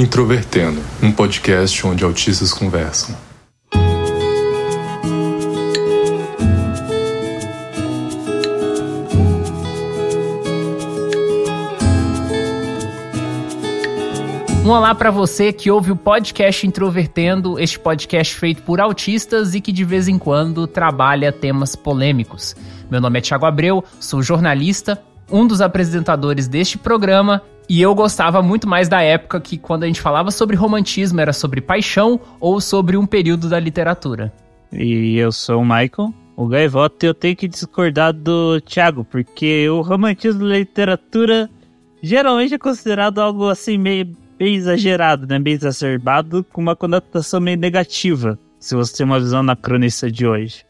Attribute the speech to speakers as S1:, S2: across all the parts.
S1: Introvertendo, um podcast onde autistas conversam.
S2: Um olá para você que ouve o podcast Introvertendo, este podcast feito por autistas e que de vez em quando trabalha temas polêmicos. Meu nome é Thiago Abreu, sou jornalista, um dos apresentadores deste programa e eu gostava muito mais da época que quando a gente falava sobre romantismo era sobre paixão ou sobre um período da literatura.
S3: E eu sou o Michael, o gaivota, eu tenho que discordar do Thiago, porque o romantismo da literatura geralmente é considerado algo assim meio bem exagerado, né? Bem exacerbado, com uma conotação meio negativa, se você tem uma visão anacronista de hoje.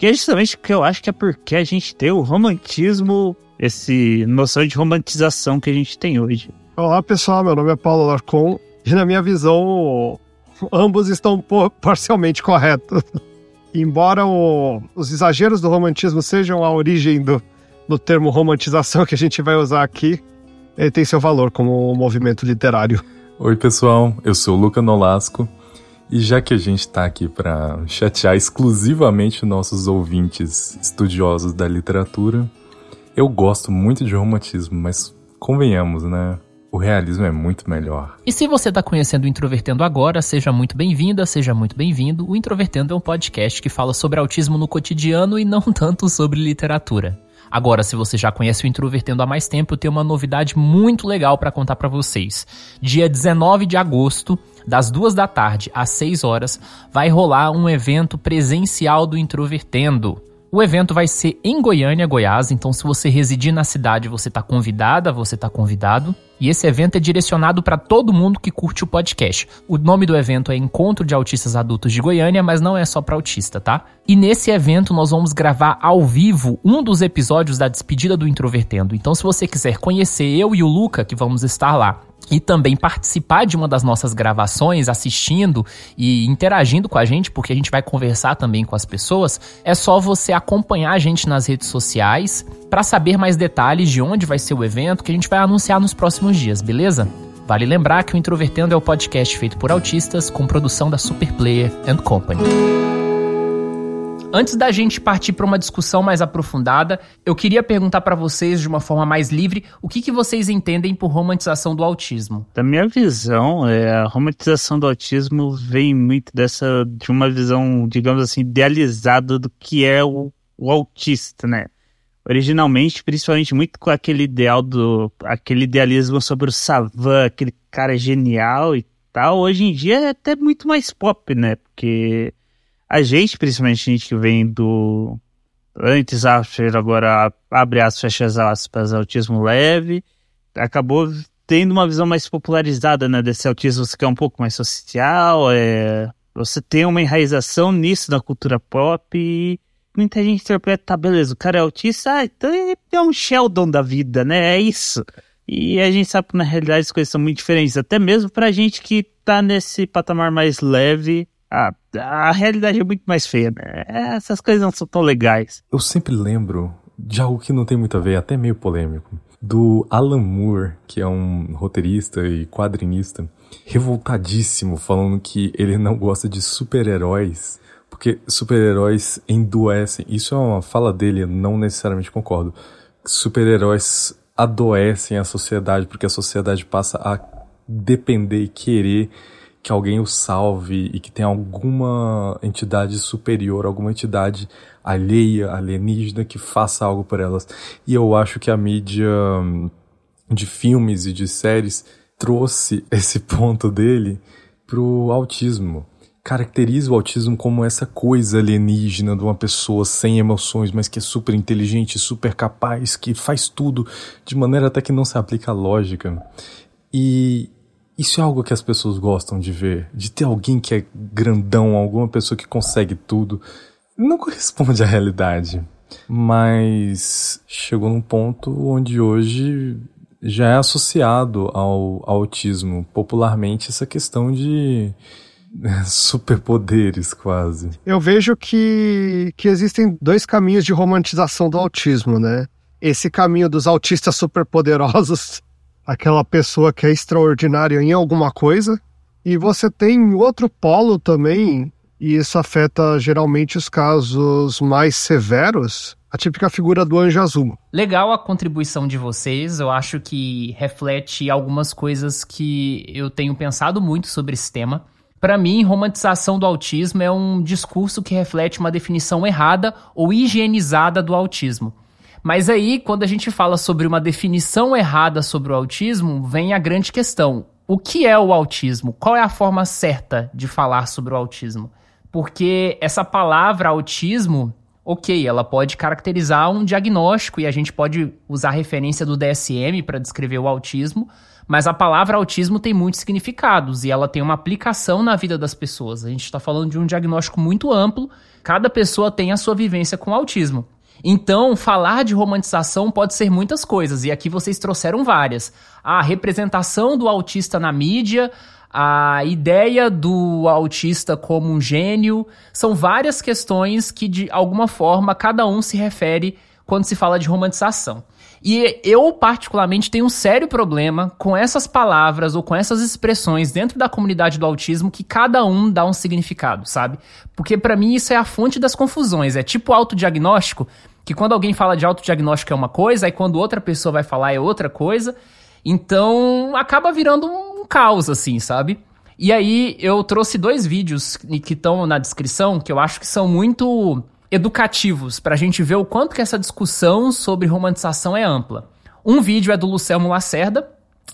S3: Que é justamente que eu acho que é porque a gente tem o romantismo esse noção de romantização que a gente tem hoje.
S4: Olá pessoal, meu nome é Paulo Larcon e na minha visão ambos estão parcialmente corretos. Embora o, os exageros do romantismo sejam a origem do, do termo romantização que a gente vai usar aqui, ele tem seu valor como um movimento literário.
S1: Oi pessoal, eu sou o Luca Nolasco e já que a gente está aqui para chatear exclusivamente nossos ouvintes estudiosos da literatura, eu gosto muito de romantismo, mas convenhamos, né? O realismo é muito melhor.
S2: E se você está conhecendo o Introvertendo agora, seja muito bem-vinda, seja muito bem-vindo. O Introvertendo é um podcast que fala sobre autismo no cotidiano e não tanto sobre literatura. Agora, se você já conhece o Introvertendo há mais tempo, eu tenho uma novidade muito legal para contar para vocês. Dia 19 de agosto, das duas da tarde às 6 horas, vai rolar um evento presencial do Introvertendo. O evento vai ser em Goiânia, Goiás, então se você residir na cidade, você está convidada, você está convidado. E esse evento é direcionado para todo mundo que curte o podcast. O nome do evento é Encontro de Autistas Adultos de Goiânia, mas não é só para autista, tá? E nesse evento nós vamos gravar ao vivo um dos episódios da despedida do Introvertendo. Então se você quiser conhecer eu e o Luca, que vamos estar lá, e também participar de uma das nossas gravações, assistindo e interagindo com a gente, porque a gente vai conversar também com as pessoas, é só você acompanhar a gente nas redes sociais para saber mais detalhes de onde vai ser o evento que a gente vai anunciar nos próximos dias, beleza? Vale lembrar que o Introvertendo é o podcast feito por autistas com produção da Superplayer and Company. Antes da gente partir para uma discussão mais aprofundada, eu queria perguntar para vocês de uma forma mais livre o que, que vocês entendem por romantização do autismo.
S3: Da minha visão, é, a romantização do autismo vem muito dessa de uma visão, digamos assim, idealizada do que é o, o autista, né? Originalmente, principalmente muito com aquele ideal do aquele idealismo sobre o Savan, aquele cara genial e tal. Hoje em dia é até muito mais pop, né? Porque a gente, principalmente a gente que vem do antes aspas, agora abre as fechas aspas, autismo leve, acabou tendo uma visão mais popularizada né, desse autismo que é um pouco mais social, é, você tem uma enraização nisso na cultura pop e muita gente interpreta, tá, beleza, o cara é autista, ah, então ele é um Sheldon da vida, né, é isso. E a gente sabe que na realidade as coisas são muito diferentes, até mesmo pra gente que tá nesse patamar mais leve, a, a realidade é muito mais feia, né? Essas coisas não são tão legais.
S1: Eu sempre lembro de algo que não tem muito a ver, até meio polêmico, do Alan Moore, que é um roteirista e quadrinista, revoltadíssimo, falando que ele não gosta de super-heróis, porque super-heróis endoecem. Isso é uma fala dele, eu não necessariamente concordo. Super-heróis adoecem a sociedade, porque a sociedade passa a depender e querer que alguém o salve e que tem alguma entidade superior, alguma entidade alheia, alienígena que faça algo por elas. E eu acho que a mídia hum, de filmes e de séries trouxe esse ponto dele pro autismo. Caracteriza o autismo como essa coisa alienígena de uma pessoa sem emoções, mas que é super inteligente, super capaz, que faz tudo de maneira até que não se aplica à lógica. E isso é algo que as pessoas gostam de ver, de ter alguém que é grandão, alguma pessoa que consegue tudo. Não corresponde à realidade. Mas chegou num ponto onde hoje já é associado ao, ao autismo popularmente essa questão de superpoderes quase.
S4: Eu vejo que, que existem dois caminhos de romantização do autismo, né? Esse caminho dos autistas superpoderosos aquela pessoa que é extraordinária em alguma coisa, e você tem outro polo também, e isso afeta geralmente os casos mais severos, a típica figura do anjo azul.
S2: Legal a contribuição de vocês, eu acho que reflete algumas coisas que eu tenho pensado muito sobre esse tema. Para mim, romantização do autismo é um discurso que reflete uma definição errada ou higienizada do autismo. Mas aí, quando a gente fala sobre uma definição errada sobre o autismo, vem a grande questão: o que é o autismo? Qual é a forma certa de falar sobre o autismo? Porque essa palavra autismo, ok, ela pode caracterizar um diagnóstico e a gente pode usar a referência do DSM para descrever o autismo, mas a palavra autismo tem muitos significados e ela tem uma aplicação na vida das pessoas. A gente está falando de um diagnóstico muito amplo, cada pessoa tem a sua vivência com autismo. Então, falar de romantização pode ser muitas coisas, e aqui vocês trouxeram várias. A representação do autista na mídia, a ideia do autista como um gênio, são várias questões que, de alguma forma, cada um se refere quando se fala de romantização. E eu, particularmente, tenho um sério problema com essas palavras ou com essas expressões dentro da comunidade do autismo que cada um dá um significado, sabe? Porque para mim isso é a fonte das confusões. É tipo autodiagnóstico, que quando alguém fala de autodiagnóstico é uma coisa, aí quando outra pessoa vai falar é outra coisa. Então acaba virando um caos, assim, sabe? E aí eu trouxe dois vídeos que estão na descrição que eu acho que são muito educativos para a gente ver o quanto que essa discussão sobre romantização é ampla. Um vídeo é do Lucelmo Lacerda,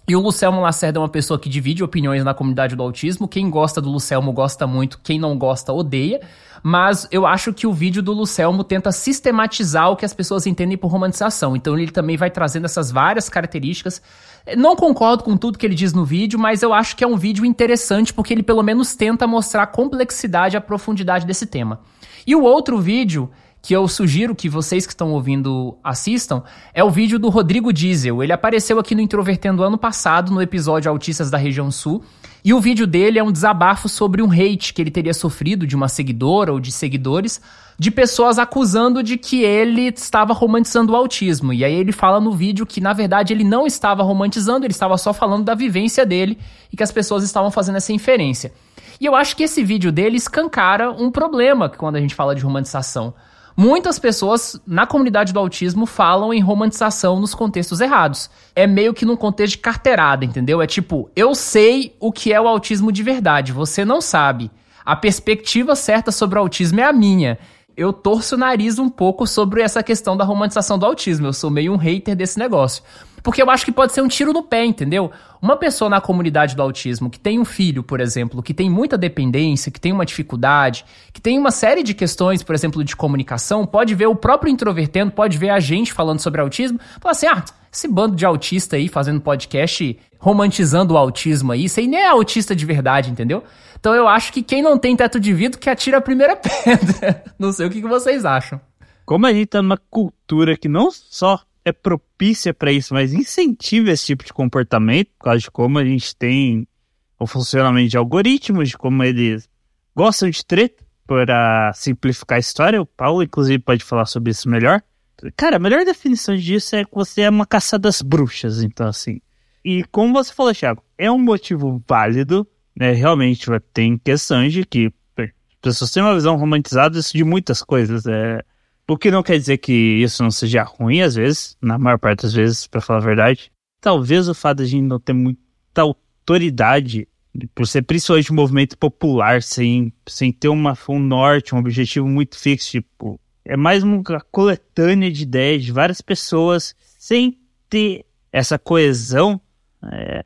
S2: e o Lucelmo Lacerda é uma pessoa que divide opiniões na comunidade do autismo. Quem gosta do Lucelmo gosta muito, quem não gosta odeia. Mas eu acho que o vídeo do Lucelmo tenta sistematizar o que as pessoas entendem por romantização. Então ele também vai trazendo essas várias características. Não concordo com tudo que ele diz no vídeo, mas eu acho que é um vídeo interessante porque ele pelo menos tenta mostrar a complexidade e a profundidade desse tema. E o outro vídeo que eu sugiro que vocês que estão ouvindo assistam, é o vídeo do Rodrigo Diesel. Ele apareceu aqui no Introvertendo ano passado, no episódio Autistas da Região Sul. E o vídeo dele é um desabafo sobre um hate que ele teria sofrido de uma seguidora ou de seguidores, de pessoas acusando de que ele estava romantizando o autismo. E aí ele fala no vídeo que, na verdade, ele não estava romantizando, ele estava só falando da vivência dele e que as pessoas estavam fazendo essa inferência. E eu acho que esse vídeo dele escancara um problema quando a gente fala de romantização. Muitas pessoas na comunidade do autismo falam em romantização nos contextos errados. É meio que num contexto de carteirada, entendeu? É tipo, eu sei o que é o autismo de verdade, você não sabe. A perspectiva certa sobre o autismo é a minha. Eu torço o nariz um pouco sobre essa questão da romantização do autismo. Eu sou meio um hater desse negócio. Porque eu acho que pode ser um tiro no pé, entendeu? Uma pessoa na comunidade do autismo que tem um filho, por exemplo, que tem muita dependência, que tem uma dificuldade, que tem uma série de questões, por exemplo, de comunicação, pode ver o próprio introvertendo, pode ver a gente falando sobre autismo, falar assim: ah, esse bando de autista aí fazendo podcast romantizando o autismo aí, isso aí nem é autista de verdade, entendeu? Então eu acho que quem não tem teto de vidro que atira a primeira pedra. não sei o que vocês acham.
S3: Como a gente tá numa cultura que não só é propícia para isso, mas incentiva esse tipo de comportamento, por causa de como a gente tem o funcionamento de algoritmos, de como eles gostam de treta, para simplificar a história. O Paulo, inclusive, pode falar sobre isso melhor. Cara, a melhor definição disso é que você é uma caça das bruxas, então, assim. E como você falou, Thiago, é um motivo válido, né? Realmente tem questões de que as pessoas têm uma visão romantizada de muitas coisas. É, o que não quer dizer que isso não seja ruim, às vezes, na maior parte das vezes, para falar a verdade. Talvez o fato de a gente não ter muita autoridade, por ser principalmente um movimento popular, sem, sem ter uma, um norte, um objetivo muito fixo, tipo, é mais uma coletânea de ideias de várias pessoas, sem ter essa coesão, é,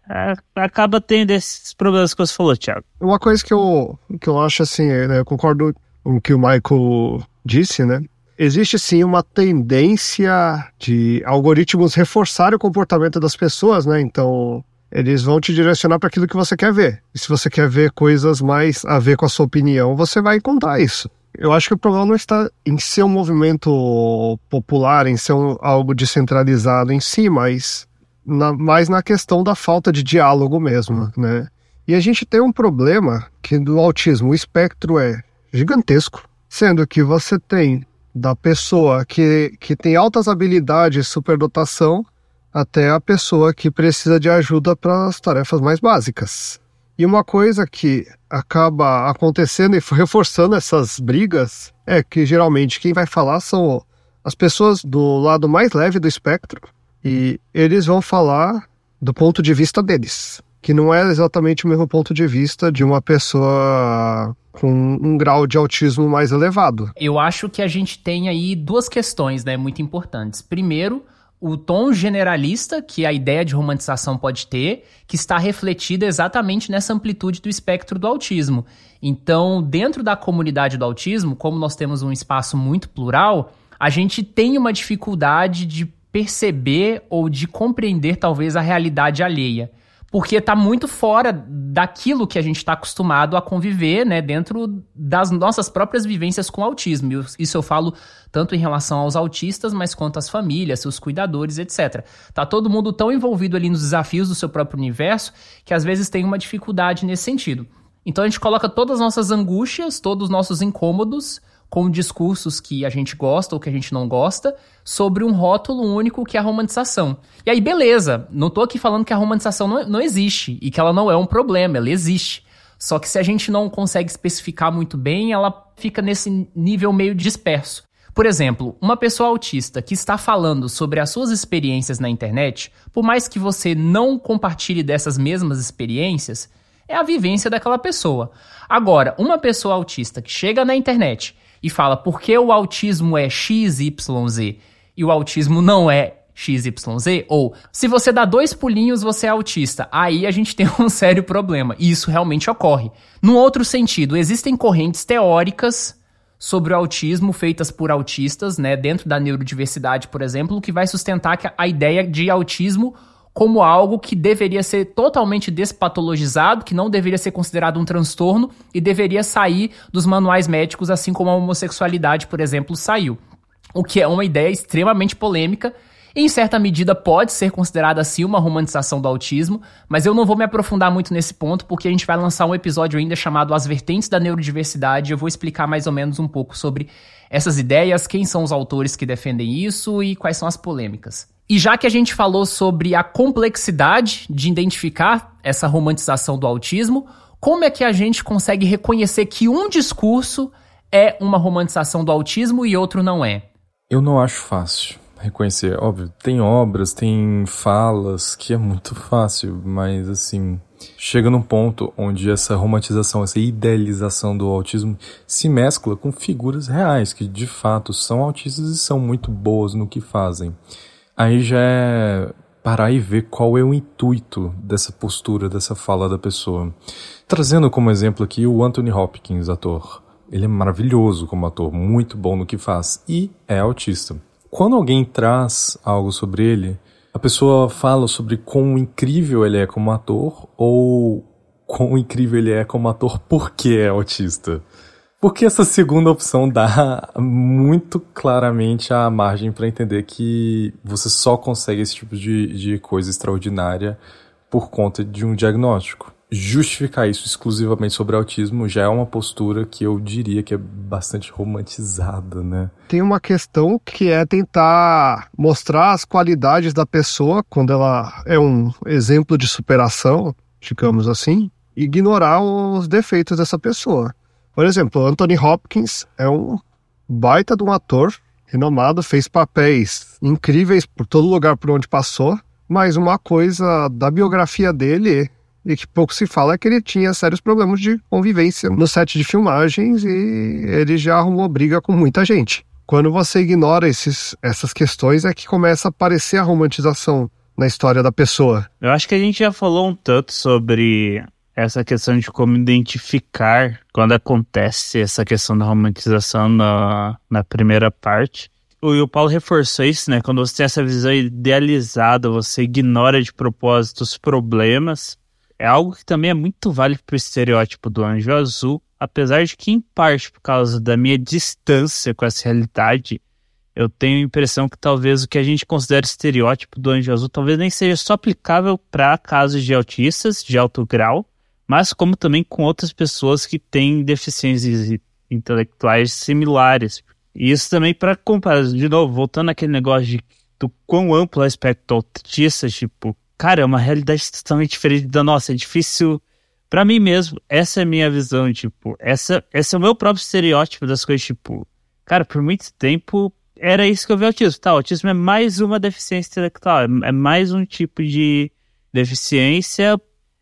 S3: acaba tendo esses problemas que você falou, Thiago.
S4: Uma coisa que eu, que eu acho assim, né, eu concordo com o que o Michael disse, né? existe sim uma tendência de algoritmos reforçar o comportamento das pessoas, né? Então, eles vão te direcionar para aquilo que você quer ver. E se você quer ver coisas mais a ver com a sua opinião, você vai encontrar isso. Eu acho que o problema não está em ser um movimento popular, em ser um, algo descentralizado em si, mas na, mais na questão da falta de diálogo mesmo, né? E a gente tem um problema que do autismo o espectro é gigantesco, sendo que você tem da pessoa que, que tem altas habilidades, superdotação, até a pessoa que precisa de ajuda para as tarefas mais básicas. E uma coisa que acaba acontecendo e reforçando essas brigas é que geralmente quem vai falar são as pessoas do lado mais leve do espectro e eles vão falar do ponto de vista deles, que não é exatamente o mesmo ponto de vista de uma pessoa com um grau de autismo mais elevado.
S2: Eu acho que a gente tem aí duas questões, né, muito importantes. Primeiro, o tom generalista que a ideia de romantização pode ter, que está refletida exatamente nessa amplitude do espectro do autismo. Então, dentro da comunidade do autismo, como nós temos um espaço muito plural, a gente tem uma dificuldade de perceber ou de compreender talvez a realidade alheia. Porque está muito fora daquilo que a gente está acostumado a conviver, né, dentro das nossas próprias vivências com autismo. Isso eu falo tanto em relação aos autistas, mas quanto às famílias, seus cuidadores, etc. Tá todo mundo tão envolvido ali nos desafios do seu próprio universo que às vezes tem uma dificuldade nesse sentido. Então a gente coloca todas as nossas angústias, todos os nossos incômodos com discursos que a gente gosta ou que a gente não gosta, sobre um rótulo único que é a romantização. E aí, beleza, não tô aqui falando que a romantização não, não existe e que ela não é um problema, ela existe. Só que se a gente não consegue especificar muito bem, ela fica nesse nível meio disperso. Por exemplo, uma pessoa autista que está falando sobre as suas experiências na internet, por mais que você não compartilhe dessas mesmas experiências, é a vivência daquela pessoa. Agora, uma pessoa autista que chega na internet e fala por que o autismo é XYZ e o autismo não é XYZ, ou se você dá dois pulinhos, você é autista. Aí a gente tem um sério problema. E isso realmente ocorre. Num outro sentido, existem correntes teóricas sobre o autismo feitas por autistas, né, dentro da neurodiversidade, por exemplo, que vai sustentar a ideia de autismo como algo que deveria ser totalmente despatologizado, que não deveria ser considerado um transtorno e deveria sair dos manuais médicos, assim como a homossexualidade, por exemplo, saiu. O que é uma ideia extremamente polêmica em certa medida pode ser considerada assim uma romantização do autismo, mas eu não vou me aprofundar muito nesse ponto porque a gente vai lançar um episódio ainda chamado As Vertentes da Neurodiversidade. Eu vou explicar mais ou menos um pouco sobre essas ideias, quem são os autores que defendem isso e quais são as polêmicas. E já que a gente falou sobre a complexidade de identificar essa romantização do autismo, como é que a gente consegue reconhecer que um discurso é uma romantização do autismo e outro não é?
S1: Eu não acho fácil reconhecer. Óbvio, tem obras, tem falas que é muito fácil, mas assim, chega num ponto onde essa romantização, essa idealização do autismo se mescla com figuras reais que de fato são autistas e são muito boas no que fazem. Aí já é parar e ver qual é o intuito dessa postura, dessa fala da pessoa. Trazendo como exemplo aqui o Anthony Hopkins, ator. Ele é maravilhoso como ator, muito bom no que faz e é autista. Quando alguém traz algo sobre ele, a pessoa fala sobre quão incrível ele é como ator ou quão incrível ele é como ator porque é autista. Porque essa segunda opção dá muito claramente a margem para entender que você só consegue esse tipo de, de coisa extraordinária por conta de um diagnóstico. Justificar isso exclusivamente sobre autismo já é uma postura que eu diria que é bastante romantizada, né?
S4: Tem uma questão que é tentar mostrar as qualidades da pessoa quando ela é um exemplo de superação, digamos assim, ignorar os defeitos dessa pessoa. Por exemplo, Anthony Hopkins é um baita de um ator renomado, fez papéis incríveis por todo lugar por onde passou, mas uma coisa da biografia dele e que pouco se fala é que ele tinha sérios problemas de convivência no set de filmagens e ele já arrumou briga com muita gente. Quando você ignora esses, essas questões é que começa a aparecer a romantização na história da pessoa.
S3: Eu acho que a gente já falou um tanto sobre essa questão de como identificar quando acontece essa questão da romantização na, na primeira parte. O, e o Paulo reforçou isso, né? Quando você tem essa visão idealizada, você ignora de propósito os problemas. É algo que também é muito válido para o estereótipo do anjo azul, apesar de que, em parte, por causa da minha distância com essa realidade, eu tenho a impressão que talvez o que a gente considera estereótipo do anjo azul talvez nem seja só aplicável para casos de autistas de alto grau, mas como também com outras pessoas que têm deficiências intelectuais similares. E isso também para comparar, de novo, voltando àquele negócio de do quão amplo é o espectro autista, tipo, cara, é uma realidade totalmente diferente da nossa. É difícil. para mim mesmo, essa é a minha visão, tipo, essa, esse é o meu próprio estereótipo das coisas, tipo, cara, por muito tempo era isso que eu vi autismo. Tá, autismo é mais uma deficiência intelectual, é, é mais um tipo de deficiência,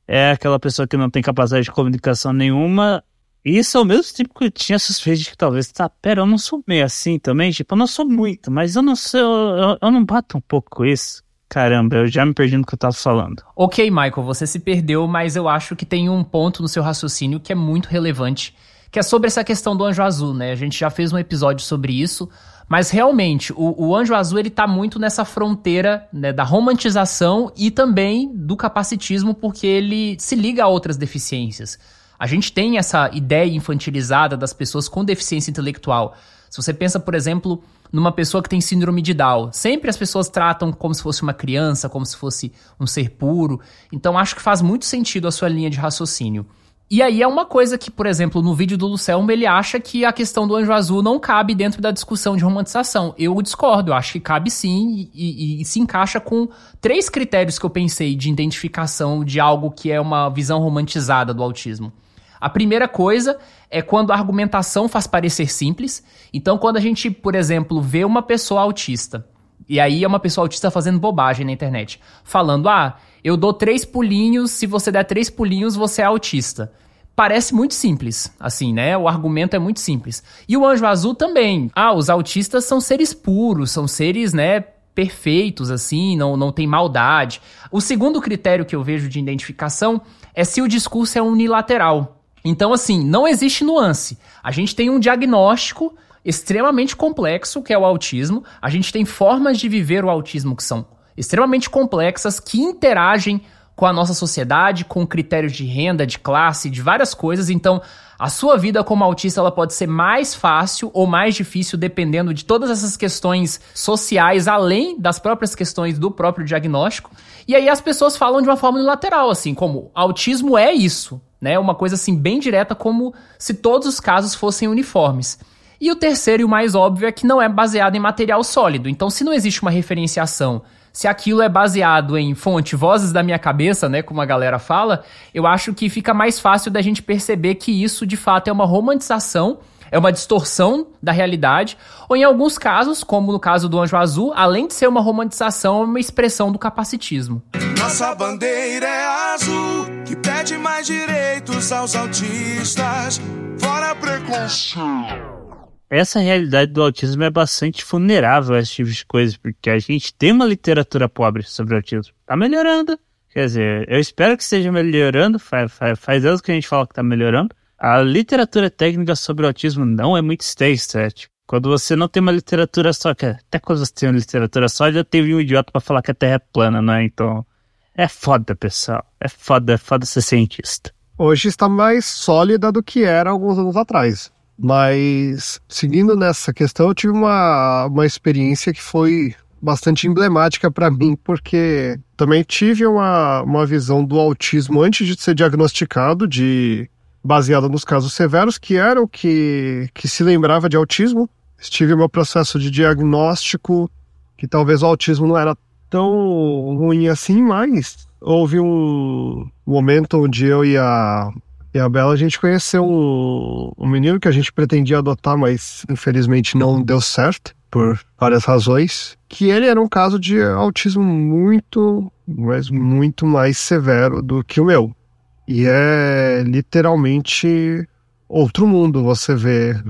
S3: é aquela pessoa que não tem capacidade de comunicação nenhuma. Isso ao mesmo tempo que eu tinha suspeito de que talvez, tá, pera, eu não sou meio assim também, tipo, eu não sou muito, mas eu não sou, eu, eu não bato um pouco com isso. Caramba, eu já me perdi no que eu tava falando.
S2: Ok, Michael, você se perdeu, mas eu acho que tem um ponto no seu raciocínio que é muito relevante, que é sobre essa questão do anjo azul, né? A gente já fez um episódio sobre isso, mas realmente, o, o Anjo Azul ele tá muito nessa fronteira né, da romantização e também do capacitismo, porque ele se liga a outras deficiências. A gente tem essa ideia infantilizada das pessoas com deficiência intelectual. Se você pensa, por exemplo, numa pessoa que tem síndrome de Down, sempre as pessoas tratam como se fosse uma criança, como se fosse um ser puro. Então acho que faz muito sentido a sua linha de raciocínio. E aí é uma coisa que, por exemplo, no vídeo do Lucelmo, ele acha que a questão do anjo azul não cabe dentro da discussão de romantização. Eu discordo, eu acho que cabe sim e, e, e, se encaixa com três critérios que eu pensei de identificação de algo que é uma visão romantizada do autismo. A primeira coisa é quando a argumentação faz parecer simples. Então, quando a gente, por exemplo, vê uma pessoa autista, e aí é uma pessoa autista fazendo bobagem na internet, falando, ah, eu dou três pulinhos, se você der três pulinhos, você é autista. Parece muito simples, assim, né? O argumento é muito simples. E o anjo azul também. Ah, os autistas são seres puros, são seres, né, perfeitos, assim, não, não tem maldade. O segundo critério que eu vejo de identificação é se o discurso é unilateral. Então, assim, não existe nuance. A gente tem um diagnóstico extremamente complexo, que é o autismo. A gente tem formas de viver o autismo que são extremamente complexas que interagem com a nossa sociedade, com critérios de renda, de classe, de várias coisas. Então, a sua vida como autista ela pode ser mais fácil ou mais difícil dependendo de todas essas questões sociais, além das próprias questões do próprio diagnóstico. E aí as pessoas falam de uma forma unilateral, assim, como autismo é isso, né? Uma coisa assim bem direta, como se todos os casos fossem uniformes. E o terceiro e o mais óbvio é que não é baseado em material sólido. Então, se não existe uma referenciação se aquilo é baseado em fonte vozes da minha cabeça, né, como a galera fala, eu acho que fica mais fácil da gente perceber que isso de fato é uma romantização, é uma distorção da realidade, ou em alguns casos, como no caso do Anjo Azul, além de ser uma romantização, é uma expressão do capacitismo.
S5: Nossa bandeira é azul, que pede mais direitos aos autistas, fora preconceito
S3: essa realidade do autismo é bastante vulnerável a esse tipo de coisa, porque a gente tem uma literatura pobre sobre autismo. Tá melhorando. Quer dizer, eu espero que esteja melhorando, faz, faz, faz anos que a gente fala que tá melhorando. A literatura técnica sobre autismo não é muito extensa, é, tipo, quando você não tem uma literatura só, que até quando você tem uma literatura só, já teve um idiota para falar que a Terra é plana, não é? Então, é foda, pessoal. É foda, é foda ser cientista.
S4: Hoje está mais sólida do que era alguns anos atrás. Mas, seguindo nessa questão, eu tive uma, uma experiência que foi bastante emblemática para mim, porque também tive uma, uma visão do autismo antes de ser diagnosticado, de baseada nos casos severos, que era o que, que se lembrava de autismo. Tive meu processo de diagnóstico, que talvez o autismo não era tão ruim assim, mas houve um momento onde eu e a e a Bela, a gente conheceu um, um menino que a gente pretendia adotar, mas infelizmente não deu certo, por várias razões. Que ele era um caso de autismo muito, mas muito mais severo do que o meu. E é literalmente outro mundo você ver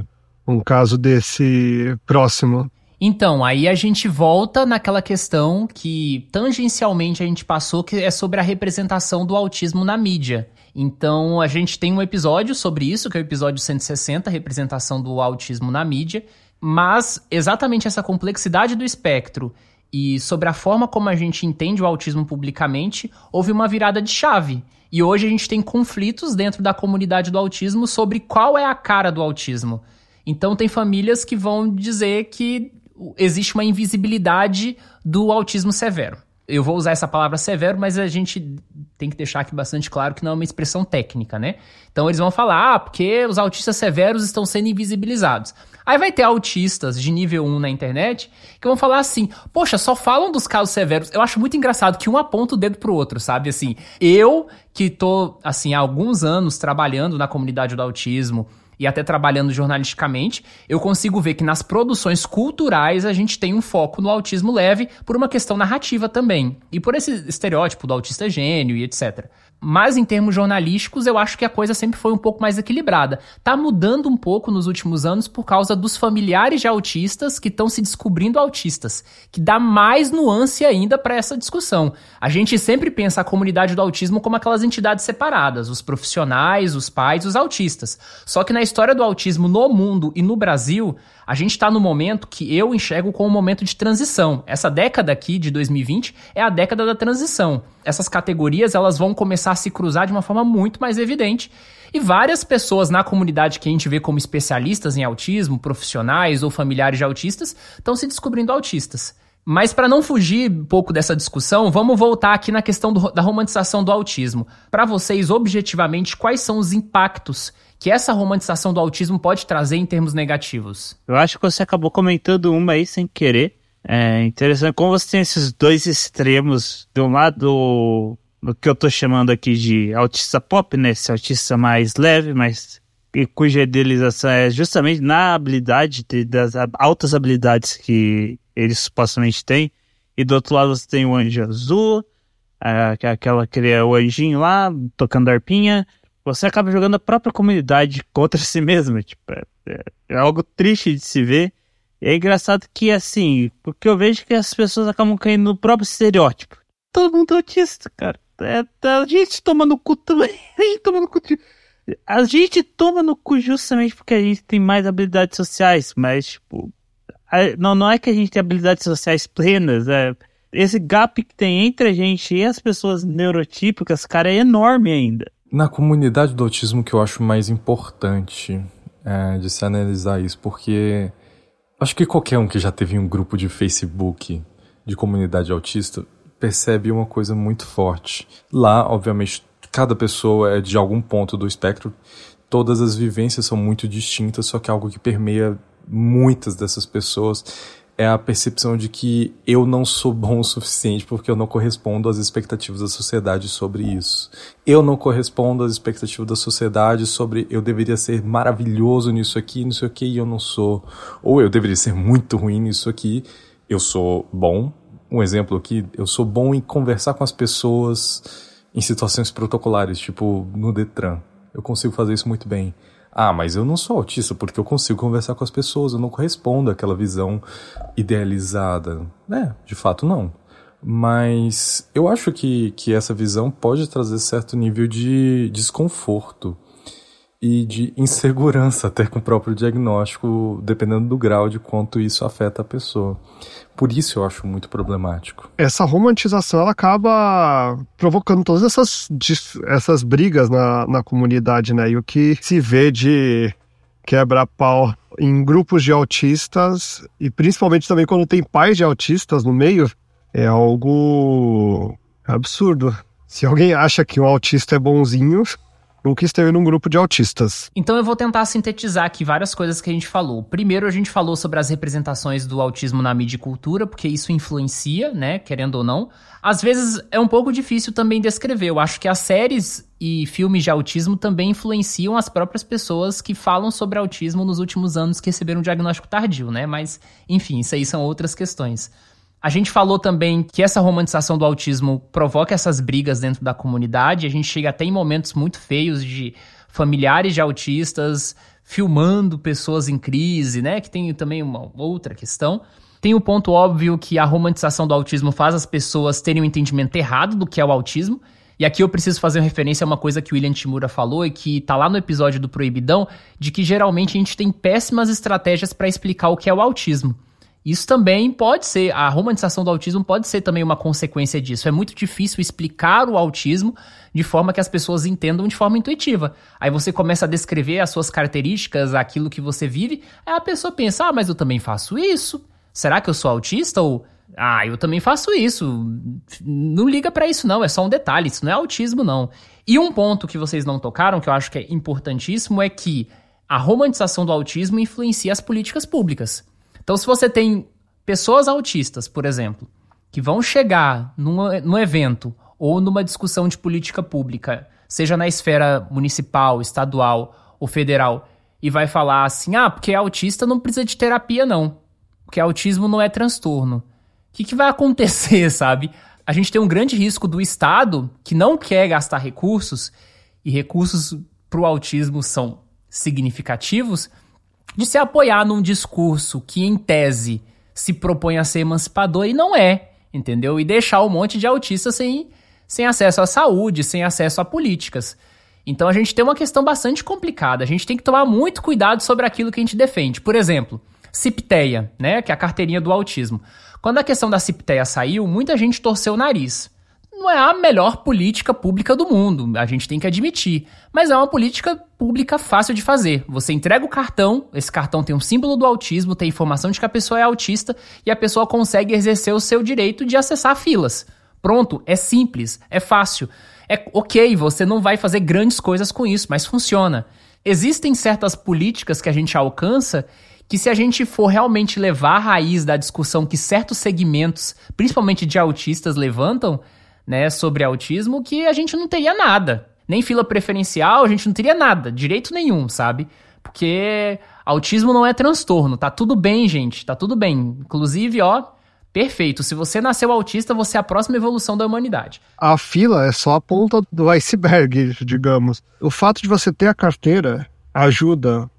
S4: um caso desse próximo.
S2: Então, aí a gente volta naquela questão que tangencialmente a gente passou, que é sobre a representação do autismo na mídia. Então, a gente tem um episódio sobre isso, que é o episódio 160, representação do autismo na mídia, mas exatamente essa complexidade do espectro e sobre a forma como a gente entende o autismo publicamente, houve uma virada de chave. E hoje a gente tem conflitos dentro da comunidade do autismo sobre qual é a cara do autismo. Então tem famílias que vão dizer que existe uma invisibilidade do autismo severo. Eu vou usar essa palavra severo, mas a gente tem que deixar aqui bastante claro que não é uma expressão técnica, né? Então eles vão falar, ah, porque os autistas severos estão sendo invisibilizados. Aí vai ter autistas de nível 1 na internet que vão falar assim: Poxa, só falam dos casos severos. Eu acho muito engraçado que um aponta o dedo pro outro, sabe? Assim, eu que tô, assim, há alguns anos trabalhando na comunidade do autismo, e até trabalhando jornalisticamente, eu consigo ver que nas produções culturais a gente tem um foco no autismo leve por uma questão narrativa também. E por esse estereótipo do autista gênio e etc. Mas em termos jornalísticos, eu acho que a coisa sempre foi um pouco mais equilibrada. Tá mudando um pouco nos últimos anos por causa dos familiares de autistas que estão se descobrindo autistas, que dá mais nuance ainda para essa discussão. A gente sempre pensa a comunidade do autismo como aquelas entidades separadas, os profissionais, os pais, os autistas. Só que na história do autismo no mundo e no Brasil, a gente está no momento que eu enxergo como um momento de transição. Essa década aqui de 2020 é a década da transição. Essas categorias elas vão começar a se cruzar de uma forma muito mais evidente. E várias pessoas na comunidade que a gente vê como especialistas em autismo, profissionais ou familiares de autistas, estão se descobrindo autistas. Mas para não fugir um pouco dessa discussão, vamos voltar aqui na questão do, da romantização do autismo. Para vocês, objetivamente, quais são os impactos que essa romantização do autismo pode trazer em termos negativos?
S3: Eu acho que você acabou comentando uma aí sem querer. É interessante como você tem esses dois extremos. De um lado, o que eu tô chamando aqui de autista pop, né? Esse autista mais leve, mas cuja idealização é justamente na habilidade, de, das altas habilidades que eles supostamente têm. E do outro lado você tem o anjo azul, é, é aquela que é o anjinho lá, tocando arpinha você acaba jogando a própria comunidade contra si mesma. Tipo, é, é, é algo triste de se ver. E é engraçado que, assim, porque eu vejo que as pessoas acabam caindo no próprio estereótipo. Todo mundo é autista, cara. É, a gente toma no cu também. A gente toma no cu. A gente toma no cu justamente porque a gente tem mais habilidades sociais, mas, tipo. Não, não é que a gente tem habilidades sociais plenas, é. Esse gap que tem entre a gente e as pessoas neurotípicas, cara, é enorme ainda.
S1: Na comunidade do autismo que eu acho mais importante é, de se analisar isso, porque acho que qualquer um que já teve um grupo de Facebook de comunidade autista percebe uma coisa muito forte. Lá, obviamente, cada pessoa é de algum ponto do espectro, todas as vivências são muito distintas, só que algo que permeia muitas dessas pessoas é a percepção de que eu não sou bom o suficiente porque eu não correspondo às expectativas da sociedade sobre isso. Eu não correspondo às expectativas da sociedade sobre eu deveria ser maravilhoso nisso aqui, nisso aqui e eu não sou. Ou eu deveria ser muito ruim nisso aqui, eu sou bom. Um exemplo aqui, eu sou bom em conversar com as pessoas em situações protocolares, tipo no Detran. Eu consigo fazer isso muito bem. Ah, mas eu não sou autista porque eu consigo conversar com as pessoas, eu não correspondo àquela visão idealizada. É, de fato não. Mas eu acho que, que essa visão pode trazer certo nível de desconforto e de insegurança até com o próprio diagnóstico, dependendo do grau de quanto isso afeta a pessoa. Por isso eu acho muito problemático.
S4: Essa romantização ela acaba provocando todas essas, essas brigas na, na comunidade, né? E o que se vê de quebra-pau em grupos de autistas, e principalmente também quando tem pais de autistas no meio, é algo absurdo. Se alguém acha que um autista é bonzinho, nunca esteve num grupo de autistas.
S2: Então eu vou tentar sintetizar aqui várias coisas que a gente falou. Primeiro, a gente falou sobre as representações do autismo na mídia e cultura, porque isso influencia, né, querendo ou não. Às vezes é um pouco difícil também descrever. Eu acho que as séries e filmes de autismo também influenciam as próprias pessoas que falam sobre autismo nos últimos anos que receberam um diagnóstico tardio, né? Mas, enfim, isso aí são outras questões. A gente falou também que essa romantização do autismo provoca essas brigas dentro da comunidade. A gente chega até em momentos muito feios de familiares de autistas filmando pessoas em crise, né? Que tem também uma outra questão. Tem o ponto óbvio que a romantização do autismo faz as pessoas terem um entendimento errado do que é o autismo. E aqui eu preciso fazer uma referência a uma coisa que o William Timura falou e que tá lá no episódio do Proibidão, de que geralmente a gente tem péssimas estratégias para explicar o que é o autismo. Isso também pode ser, a romantização do autismo pode ser também uma consequência disso. É muito difícil explicar o autismo de forma que as pessoas entendam de forma intuitiva. Aí você começa a descrever as suas características, aquilo que você vive, aí a pessoa pensa: ah, mas eu também faço isso. Será que eu sou autista? Ou Ah, eu também faço isso. Não liga para isso não, é só um detalhe, isso não é autismo não. E um ponto que vocês não tocaram, que eu acho que é importantíssimo, é que a romantização do autismo influencia as políticas públicas. Então, se você tem pessoas autistas, por exemplo, que vão chegar num, num evento ou numa discussão de política pública, seja na esfera municipal, estadual ou federal, e vai falar assim: ah, porque autista não precisa de terapia, não. Porque autismo não é transtorno. O que, que vai acontecer, sabe? A gente tem um grande risco do Estado, que não quer gastar recursos, e recursos para o autismo são significativos de se apoiar num discurso que, em tese, se propõe a ser emancipador e não é, entendeu? E deixar um monte de autistas sem, sem acesso à saúde, sem acesso a políticas. Então a gente tem uma questão bastante complicada. A gente tem que tomar muito cuidado sobre aquilo que a gente defende. Por exemplo, CIPTEA, né, que é a carteirinha do autismo. Quando a questão da CIPTEA saiu, muita gente torceu o nariz não é a melhor política pública do mundo, a gente tem que admitir. Mas é uma política pública fácil de fazer. Você entrega o cartão, esse cartão tem um símbolo do autismo, tem informação de que a pessoa é autista e a pessoa consegue exercer o seu direito de acessar filas. Pronto, é simples, é fácil. É ok, você não vai fazer grandes coisas com isso, mas funciona. Existem certas políticas que a gente alcança que se a gente for realmente levar a raiz da discussão que certos segmentos, principalmente de autistas, levantam, né, sobre autismo que a gente não teria nada. Nem fila preferencial, a gente não teria nada, direito nenhum, sabe? Porque autismo não é transtorno, tá tudo bem, gente, tá tudo bem. Inclusive, ó, perfeito. Se você nasceu autista, você é a próxima evolução da humanidade.
S4: A fila é só a ponta do iceberg, digamos. O fato de você ter a carteira ajuda,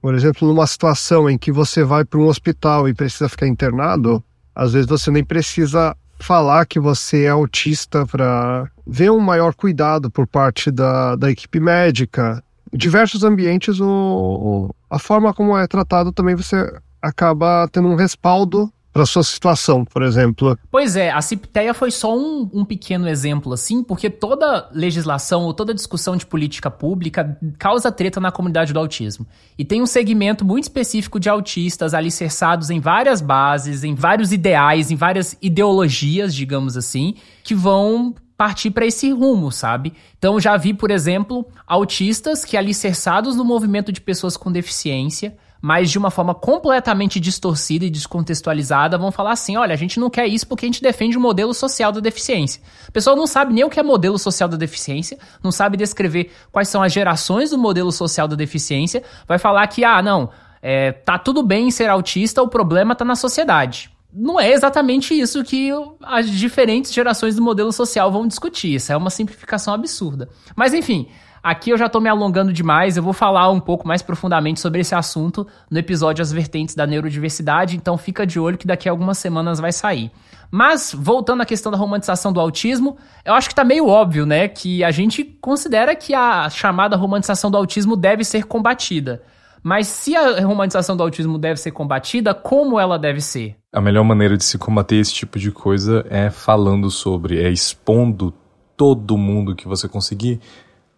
S4: por exemplo, numa situação em que você vai para um hospital e precisa ficar internado, às vezes você nem precisa falar que você é autista para ver um maior cuidado por parte da, da equipe médica. Em diversos ambientes, o, a forma como é tratado também você acaba tendo um respaldo para sua situação, por exemplo.
S2: Pois é, a Cipteia foi só um, um, pequeno exemplo, assim, porque toda legislação ou toda discussão de política pública causa treta na comunidade do autismo. E tem um segmento muito específico de autistas alicerçados em várias bases, em vários ideais, em várias ideologias, digamos assim, que vão partir para esse rumo, sabe? Então já vi, por exemplo, autistas que alicerçados no movimento de pessoas com deficiência mas de uma forma completamente distorcida e descontextualizada, vão falar assim: olha, a gente não quer isso porque a gente defende o modelo social da deficiência. O pessoal não sabe nem o que é modelo social da deficiência, não sabe descrever quais são as gerações do modelo social da deficiência, vai falar que, ah, não, é, tá tudo bem ser autista, o problema tá na sociedade. Não é exatamente isso que as diferentes gerações do modelo social vão discutir. Isso é uma simplificação absurda. Mas enfim, Aqui eu já tô me alongando demais, eu vou falar um pouco mais profundamente sobre esse assunto no episódio As Vertentes da Neurodiversidade, então fica de olho que daqui a algumas semanas vai sair. Mas, voltando à questão da romantização do autismo, eu acho que tá meio óbvio, né, que a gente considera que a chamada romantização do autismo deve ser combatida. Mas se a romantização do autismo deve ser combatida, como ela deve ser?
S1: A melhor maneira de se combater esse tipo de coisa é falando sobre, é expondo todo mundo que você conseguir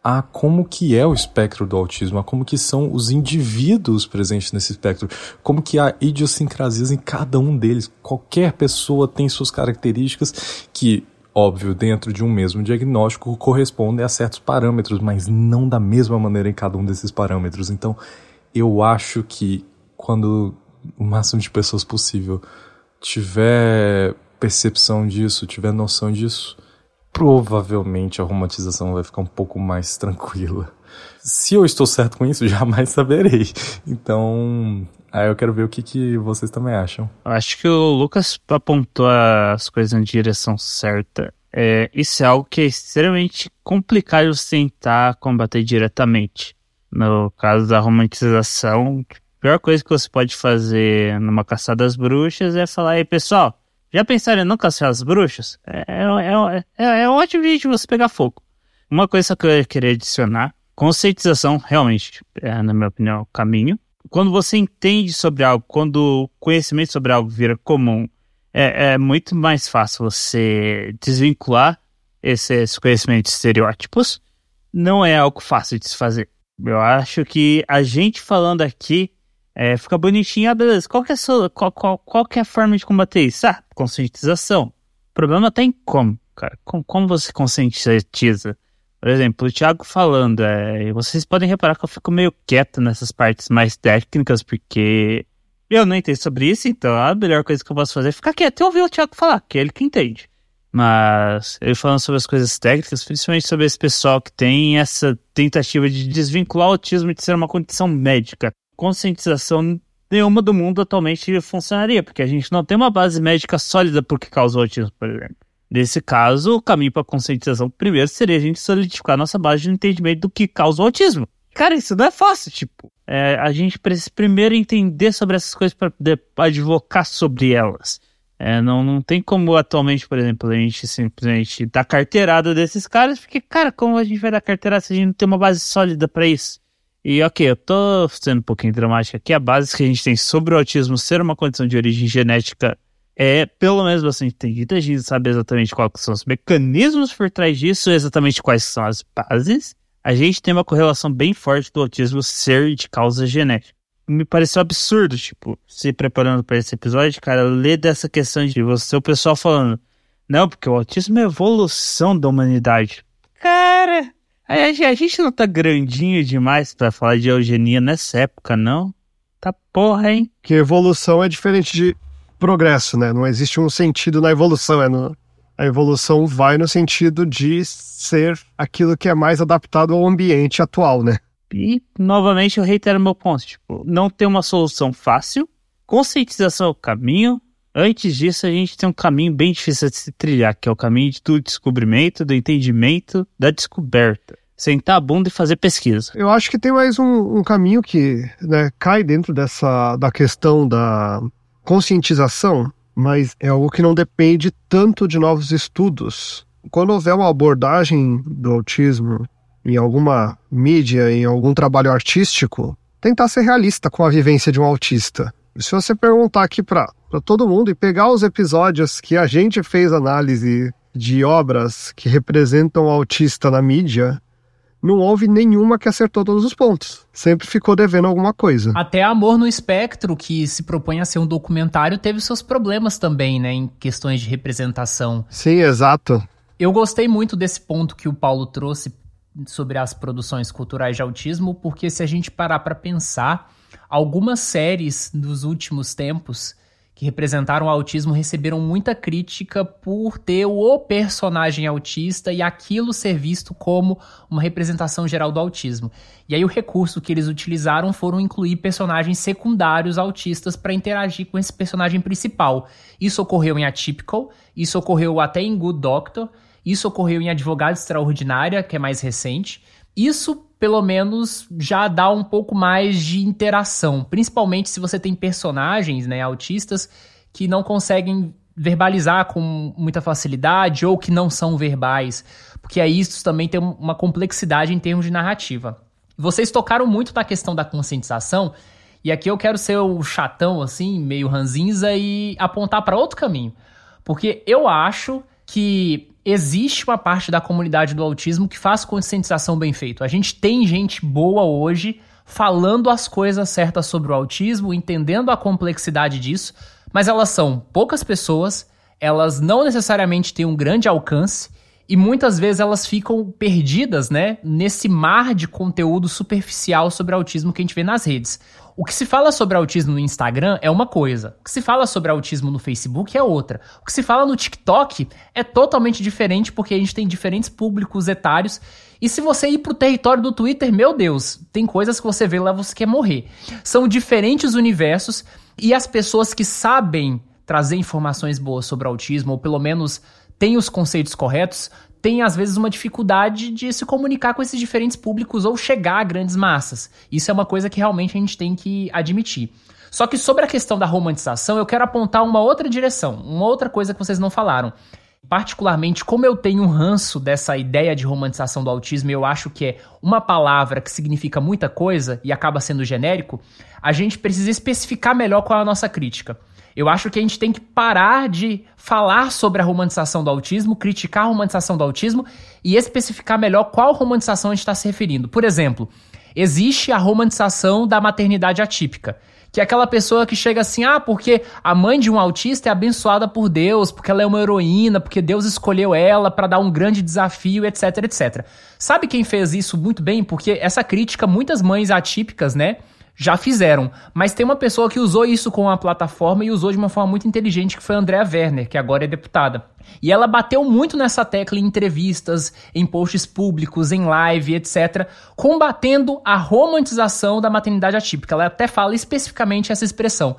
S1: a como que é o espectro do autismo, a como que são os indivíduos presentes nesse espectro, como que há idiosincrasias em cada um deles. Qualquer pessoa tem suas características que, óbvio, dentro de um mesmo diagnóstico correspondem a certos parâmetros, mas não da mesma maneira em cada um desses parâmetros. Então, eu acho que quando o máximo de pessoas possível tiver percepção disso, tiver noção disso, provavelmente a romantização vai ficar um pouco mais tranquila. Se eu estou certo com isso, jamais saberei. Então, aí eu quero ver o que, que vocês também acham.
S3: Eu acho que o Lucas apontou as coisas na direção certa. É, isso é algo que é extremamente complicado tentar combater diretamente. No caso da romantização, a pior coisa que você pode fazer numa caçada às bruxas é falar, aí pessoal, já pensaram em não caçar as bruxas? É, é, é, é ótimo de você pegar fogo. Uma coisa que eu queria adicionar, conscientização realmente, é, na minha opinião, é o caminho. Quando você entende sobre algo, quando o conhecimento sobre algo vira comum, é, é muito mais fácil você desvincular esses conhecimentos estereótipos. Não é algo fácil de se fazer. Eu acho que a gente falando aqui É, fica bonitinho, ah, beleza. Qual que, é a sua, qual, qual, qual que é a forma de combater isso? Ah, conscientização. O problema tá em como, cara. Com, como você conscientiza? Por exemplo, o Thiago falando, é, vocês podem reparar que eu fico meio quieto nessas partes mais técnicas, porque eu não entendo sobre isso, então a melhor coisa que eu posso fazer é ficar quieto e ouvir o Thiago falar, que é ele que entende. Mas ele falando sobre as coisas técnicas, principalmente sobre esse pessoal que tem essa tentativa de desvincular o autismo de ser uma condição médica conscientização nenhuma do mundo atualmente funcionaria, porque a gente não tem uma base médica sólida por que causa o autismo, por exemplo. Nesse caso, o caminho para conscientização primeiro seria a gente solidificar nossa base de entendimento do que causa o autismo. Cara, isso não é fácil, tipo. É, a gente precisa primeiro entender sobre essas coisas para advocar sobre elas. É, não, não tem como atualmente, por exemplo, a gente simplesmente dar carteirada desses caras, porque, cara, como a gente vai dar carteirada se a gente não tem uma base sólida para isso? E ok, eu tô sendo um pouquinho dramático aqui. A base que a gente tem sobre o autismo ser uma condição de origem genética é pelo menos bastante entendida. A gente sabe exatamente quais são os mecanismos por trás disso, exatamente quais são as bases. A gente tem uma correlação bem forte do autismo ser de causa genética. Me pareceu absurdo, tipo, se preparando para esse episódio, cara, ler dessa questão de você, o pessoal falando, não, porque o autismo é evolução da humanidade. Cara, a, gente não tá grandinho demais para falar de eugenia nessa época, não? Tá porra, hein?
S4: Que evolução é diferente de progresso, né? Não existe um sentido na evolução. É no... A evolução vai no sentido de ser aquilo que é mais adaptado ao ambiente atual, né?
S3: E, novamente, eu reitero meu ponto. Tipo, não tem uma solução fácil. Conscientização é o caminho. Antes disso, a gente tem um caminho bem difícil de se trilhar, que é o caminho do descobrimento, do entendimento, da descoberta. Sentar a bunda e fazer pesquisa.
S4: Eu acho que tem mais um, um caminho que né, cai dentro dessa da questão da conscientização, mas é algo que não depende tanto de novos estudos. Quando houver uma abordagem do autismo em alguma mídia, em algum trabalho artístico, tentar ser realista com a vivência de um autista. Se você perguntar aqui para todo mundo e pegar os episódios que a gente fez análise de obras que representam o autista na mídia, não houve nenhuma que acertou todos os pontos. Sempre ficou devendo alguma coisa.
S2: Até Amor no Espectro, que se propõe a ser um documentário, teve seus problemas também, né, em questões de representação.
S4: Sim, exato.
S2: Eu gostei muito desse ponto que o Paulo trouxe sobre as produções culturais de autismo, porque se a gente parar para pensar, Algumas séries dos últimos tempos que representaram o autismo receberam muita crítica por ter o personagem autista e aquilo ser visto como uma representação geral do autismo. E aí o recurso que eles utilizaram foram incluir personagens secundários autistas para interagir com esse personagem principal. Isso ocorreu em Atypical, isso ocorreu até em Good Doctor, isso ocorreu em Advogada Extraordinária, que é mais recente. Isso pelo menos já dá um pouco mais de interação, principalmente se você tem personagens, né, autistas que não conseguem verbalizar com muita facilidade ou que não são verbais, porque aí isso também tem uma complexidade em termos de narrativa. Vocês tocaram muito na questão da conscientização, e aqui eu quero ser o chatão assim, meio ranzinza e apontar para outro caminho. Porque eu acho que existe uma parte da comunidade do autismo que faz conscientização bem feito. A gente tem gente boa hoje falando as coisas certas sobre o autismo, entendendo a complexidade disso, mas elas são poucas pessoas, elas não necessariamente têm um grande alcance e muitas vezes elas ficam perdidas, né, nesse mar de conteúdo superficial sobre autismo que a gente vê nas redes. O que se fala sobre autismo no Instagram é uma coisa, o que se fala sobre autismo no Facebook é outra. O que se fala no TikTok é totalmente diferente porque a gente tem diferentes públicos etários. E se você ir pro território do Twitter, meu Deus, tem coisas que você vê lá você quer morrer. São diferentes universos e as pessoas que sabem trazer informações boas sobre autismo, ou pelo menos têm os conceitos corretos, tem às vezes uma dificuldade de se comunicar com esses diferentes públicos ou chegar a grandes massas. Isso é uma coisa que realmente a gente tem que admitir. Só que sobre a questão da romantização, eu quero apontar uma outra direção, uma outra coisa que vocês não falaram. Particularmente, como eu tenho um ranço dessa ideia de romantização do autismo, eu acho que é uma palavra que significa muita coisa e acaba sendo genérico, a gente precisa especificar melhor qual é a nossa crítica. Eu acho que a gente tem que parar de falar sobre a romantização do autismo, criticar a romantização do autismo e especificar melhor qual romantização a gente está se referindo. Por exemplo, existe a romantização da maternidade atípica, que é aquela pessoa que chega assim, ah, porque a mãe de um autista é abençoada por Deus, porque ela é uma heroína, porque Deus escolheu ela para dar um grande desafio, etc, etc. Sabe quem fez isso muito bem? Porque essa crítica muitas mães atípicas, né, já fizeram. Mas tem uma pessoa que usou isso com a plataforma e usou de uma forma muito inteligente, que foi a Andrea Werner, que agora é deputada. E ela bateu muito nessa tecla em entrevistas, em posts públicos, em live, etc., combatendo a romantização da maternidade atípica. Ela até fala especificamente essa expressão.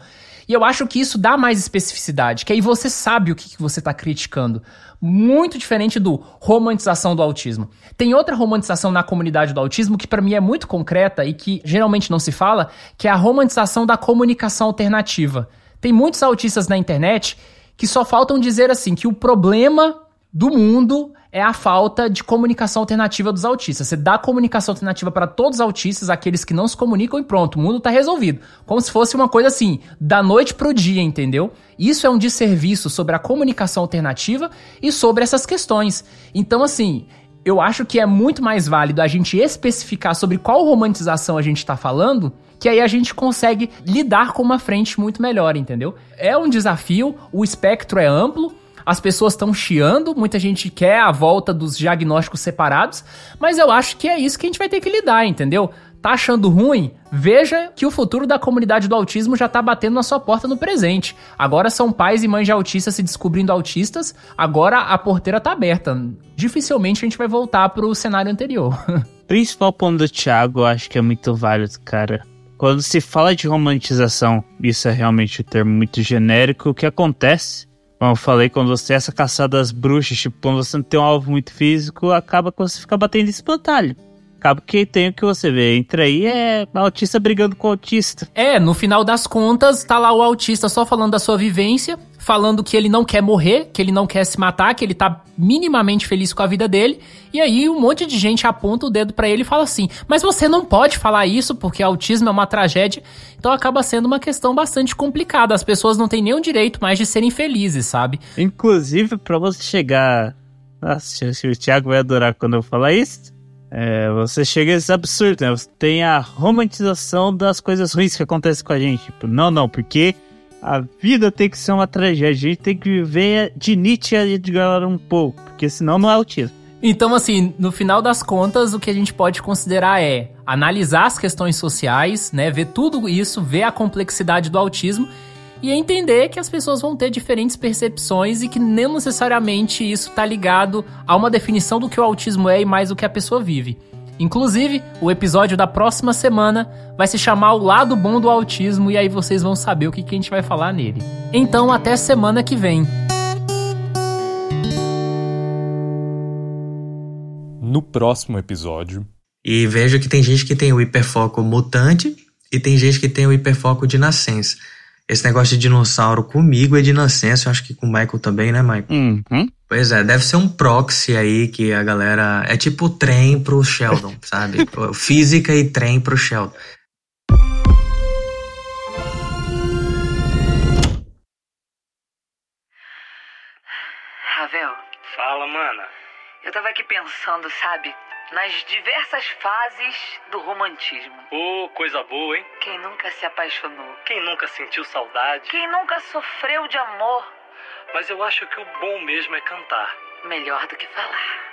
S2: E eu acho que isso dá mais especificidade, que aí você sabe o que, que você está criticando. Muito diferente do romantização do autismo. Tem outra romantização na comunidade do autismo que para mim é muito concreta e que geralmente não se fala, que é a romantização da comunicação alternativa. Tem muitos autistas na internet que só faltam dizer assim que o problema do mundo é a falta de comunicação alternativa dos autistas. Você dá comunicação alternativa para todos os autistas, aqueles que não se comunicam e pronto, o mundo está resolvido. Como se fosse uma coisa assim, da noite pro dia, entendeu? Isso é um desserviço sobre a comunicação alternativa e sobre essas questões. Então, assim, eu acho que é muito mais válido a gente especificar sobre qual romantização a gente está falando, que aí a gente consegue lidar com uma frente muito melhor, entendeu? É um desafio, o espectro é amplo, as pessoas estão chiando, muita gente quer a volta dos diagnósticos separados, mas eu acho que é isso que a gente vai ter que lidar, entendeu? Tá achando ruim? Veja que o futuro da comunidade do autismo já tá batendo na sua porta no presente. Agora são pais e mães de autistas se descobrindo autistas, agora a porteira tá aberta. Dificilmente a gente vai voltar pro cenário anterior.
S3: principal ponto do Thiago, eu acho que é muito válido, cara. Quando se fala de romantização, isso é realmente um termo muito genérico, o que acontece como eu falei, quando você essa caçada das bruxas, tipo, quando você não tem um alvo muito físico, acaba que você fica batendo espantalho. Acaba que tem o que você vê. Entra aí é autista brigando com autista.
S2: É, no final das contas, tá lá o autista só falando da sua vivência, falando que ele não quer morrer, que ele não quer se matar, que ele tá minimamente feliz com a vida dele. E aí um monte de gente aponta o dedo para ele e fala assim: "Mas você não pode falar isso porque autismo é uma tragédia". Então acaba sendo uma questão bastante complicada. As pessoas não têm nenhum direito mais de serem felizes, sabe?
S3: Inclusive, para você chegar, nossa, o Thiago vai adorar quando eu falar isso é, você chega a esse absurdo, né? Você tem a romantização das coisas ruins que acontecem com a gente. Tipo, não, não, porque a vida tem que ser uma tragédia. A gente tem que viver de Nietzsche e Edgar um pouco, porque senão não é autismo.
S2: Então, assim, no final das contas, o que a gente pode considerar é analisar as questões sociais, né? Ver tudo isso, ver a complexidade do autismo e entender que as pessoas vão ter diferentes percepções e que não necessariamente isso está ligado a uma definição do que o autismo é e mais o que a pessoa vive. Inclusive, o episódio da próxima semana vai se chamar O Lado Bom do Autismo e aí vocês vão saber o que, que a gente vai falar nele. Então, até semana que vem.
S1: No próximo episódio.
S6: E vejo que tem gente que tem o hiperfoco mutante e tem gente que tem o hiperfoco de nascença. Esse negócio de dinossauro comigo é de nascença, eu acho que com o Michael também, né, Michael?
S3: Uhum.
S6: Pois é, deve ser um proxy aí que a galera. É tipo trem pro Sheldon, sabe? Física e trem pro Sheldon.
S7: Ravel.
S8: Fala, mana.
S7: Eu tava aqui pensando, sabe? nas diversas fases do romantismo.
S8: Oh, coisa boa, hein?
S7: Quem nunca se apaixonou?
S8: Quem nunca sentiu saudade?
S7: Quem nunca sofreu de amor?
S8: Mas eu acho que o bom mesmo é cantar.
S7: Melhor do que falar.